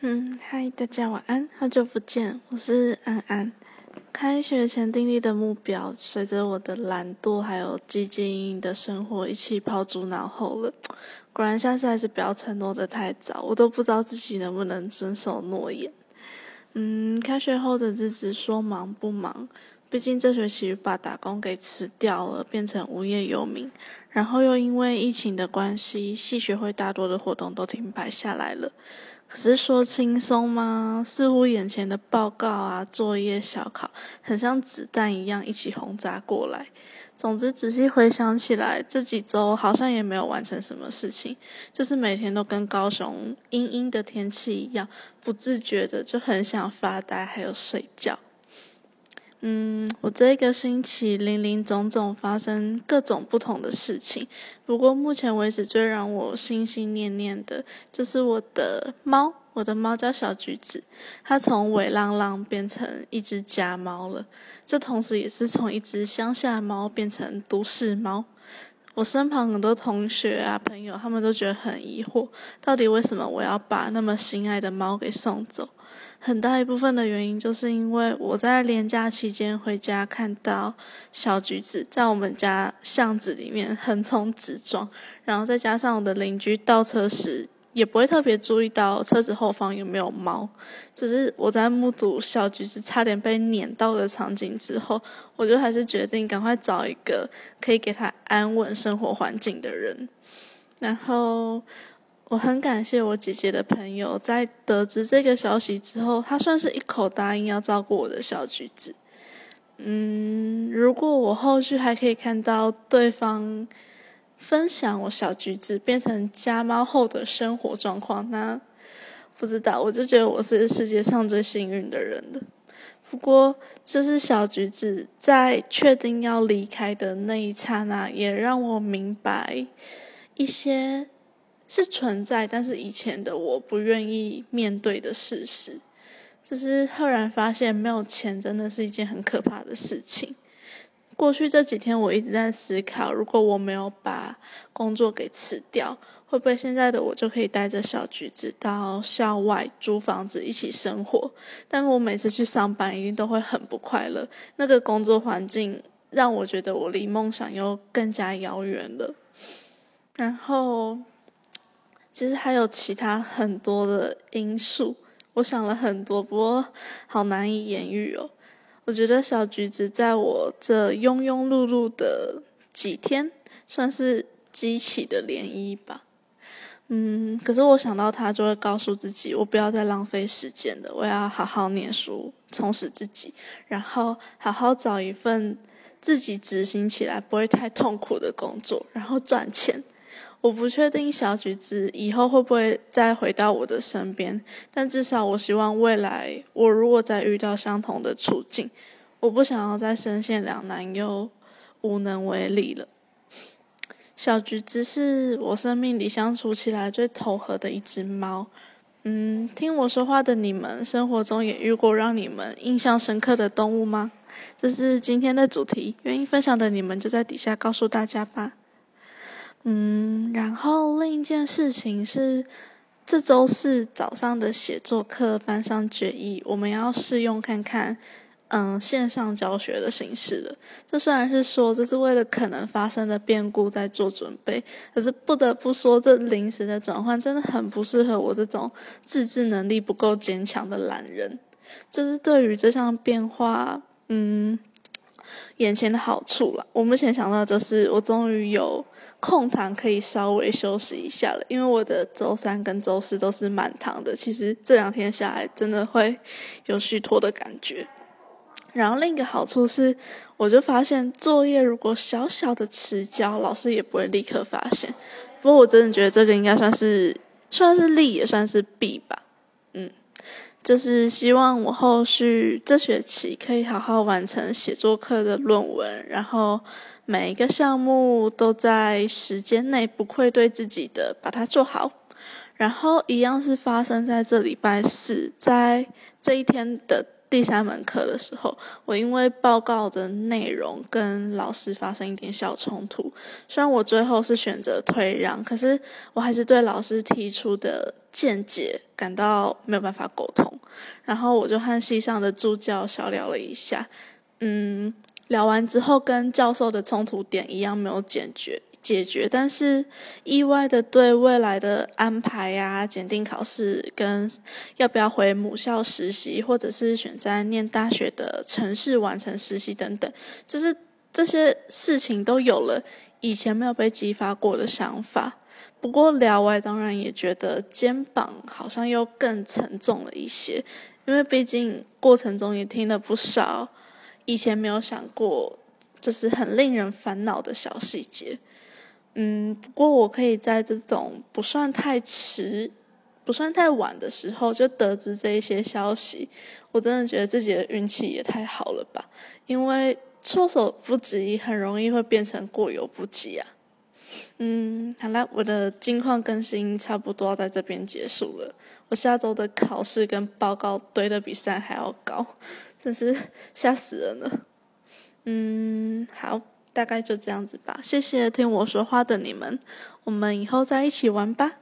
嗯，嗨，大家晚安，好久不见，我是安安。开学前订立的目标，随着我的懒惰还有积极的生活一起抛诸脑后了。果然，下次还是不要承诺的太早，我都不知道自己能不能遵守诺言。嗯，开学后的日子说忙不忙，毕竟这学期把打工给辞掉了，变成无业游民。然后又因为疫情的关系，系学会大多的活动都停摆下来了。可是说轻松吗？似乎眼前的报告啊、作业、小考，很像子弹一样一起轰炸过来。总之，仔细回想起来，这几周好像也没有完成什么事情，就是每天都跟高雄阴阴的天气一样，不自觉的就很想发呆，还有睡觉。嗯，我这一个星期零零总总发生各种不同的事情，不过目前为止最让我心心念念的，就是我的猫。我的猫叫小橘子，它从尾浪浪变成一只家猫了，这同时也是从一只乡下猫变成都市猫。我身旁很多同学啊朋友，他们都觉得很疑惑，到底为什么我要把那么心爱的猫给送走？很大一部分的原因，就是因为我在连假期间回家，看到小橘子在我们家巷子里面横冲直撞，然后再加上我的邻居倒车时，也不会特别注意到车子后方有没有猫。只是我在目睹小橘子差点被碾到的场景之后，我就还是决定赶快找一个可以给它安稳生活环境的人，然后。我很感谢我姐姐的朋友，在得知这个消息之后，他算是一口答应要照顾我的小橘子。嗯，如果我后续还可以看到对方分享我小橘子变成家猫后的生活状况，那不知道，我就觉得我是世界上最幸运的人了。不过，就是小橘子在确定要离开的那一刹那，也让我明白一些。是存在，但是以前的我不愿意面对的事实，就是赫然发现没有钱真的是一件很可怕的事情。过去这几天我一直在思考，如果我没有把工作给辞掉，会不会现在的我就可以带着小橘子到校外租房子一起生活？但我每次去上班一定都会很不快乐，那个工作环境让我觉得我离梦想又更加遥远了。然后。其实还有其他很多的因素，我想了很多，不过好难以言喻哦。我觉得小橘子在我这庸庸碌碌的几天，算是激起的涟漪吧。嗯，可是我想到他，就会告诉自己，我不要再浪费时间了，我要好好念书，充实自己，然后好好找一份自己执行起来不会太痛苦的工作，然后赚钱。我不确定小橘子以后会不会再回到我的身边，但至少我希望未来我如果再遇到相同的处境，我不想要再深陷两难又无能为力了。小橘子是我生命里相处起来最投合的一只猫。嗯，听我说话的你们，生活中也遇过让你们印象深刻的动物吗？这是今天的主题，愿意分享的你们就在底下告诉大家吧。嗯，然后另一件事情是，这周四早上的写作课，班上决议我们要试用看看，嗯，线上教学的形式的。这虽然是说这是为了可能发生的变故在做准备，可是不得不说，这临时的转换真的很不适合我这种自制能力不够坚强的懒人。就是对于这项变化，嗯，眼前的好处了。我目前想到就是，我终于有。空堂可以稍微休息一下了，因为我的周三跟周四都是满堂的。其实这两天下来，真的会有虚脱的感觉。然后另一个好处是，我就发现作业如果小小的迟交，老师也不会立刻发现。不过我真的觉得这个应该算是算是利，也算是弊吧。嗯，就是希望我后续这学期可以好好完成写作课的论文，然后。每一个项目都在时间内不愧对自己的把它做好，然后一样是发生在这礼拜四，在这一天的第三门课的时候，我因为报告的内容跟老师发生一点小冲突，虽然我最后是选择退让，可是我还是对老师提出的见解感到没有办法沟通，然后我就和系上的助教小聊了一下，嗯，聊完之后跟教授的冲突点一样没有解决。解决，但是意外的对未来的安排呀、检定考试跟要不要回母校实习，或者是选在念大学的城市完成实习等等，就是这些事情都有了以前没有被激发过的想法。不过聊完当然也觉得肩膀好像又更沉重了一些，因为毕竟过程中也听了不少以前没有想过，就是很令人烦恼的小细节。嗯，不过我可以在这种不算太迟、不算太晚的时候就得知这一些消息，我真的觉得自己的运气也太好了吧！因为措手不及很容易会变成过犹不及啊。嗯，好了，我的近况更新差不多要在这边结束了。我下周的考试跟报告堆的比赛还要高，真是吓死人了。嗯，好。大概就这样子吧，谢谢听我说话的你们，我们以后再一起玩吧。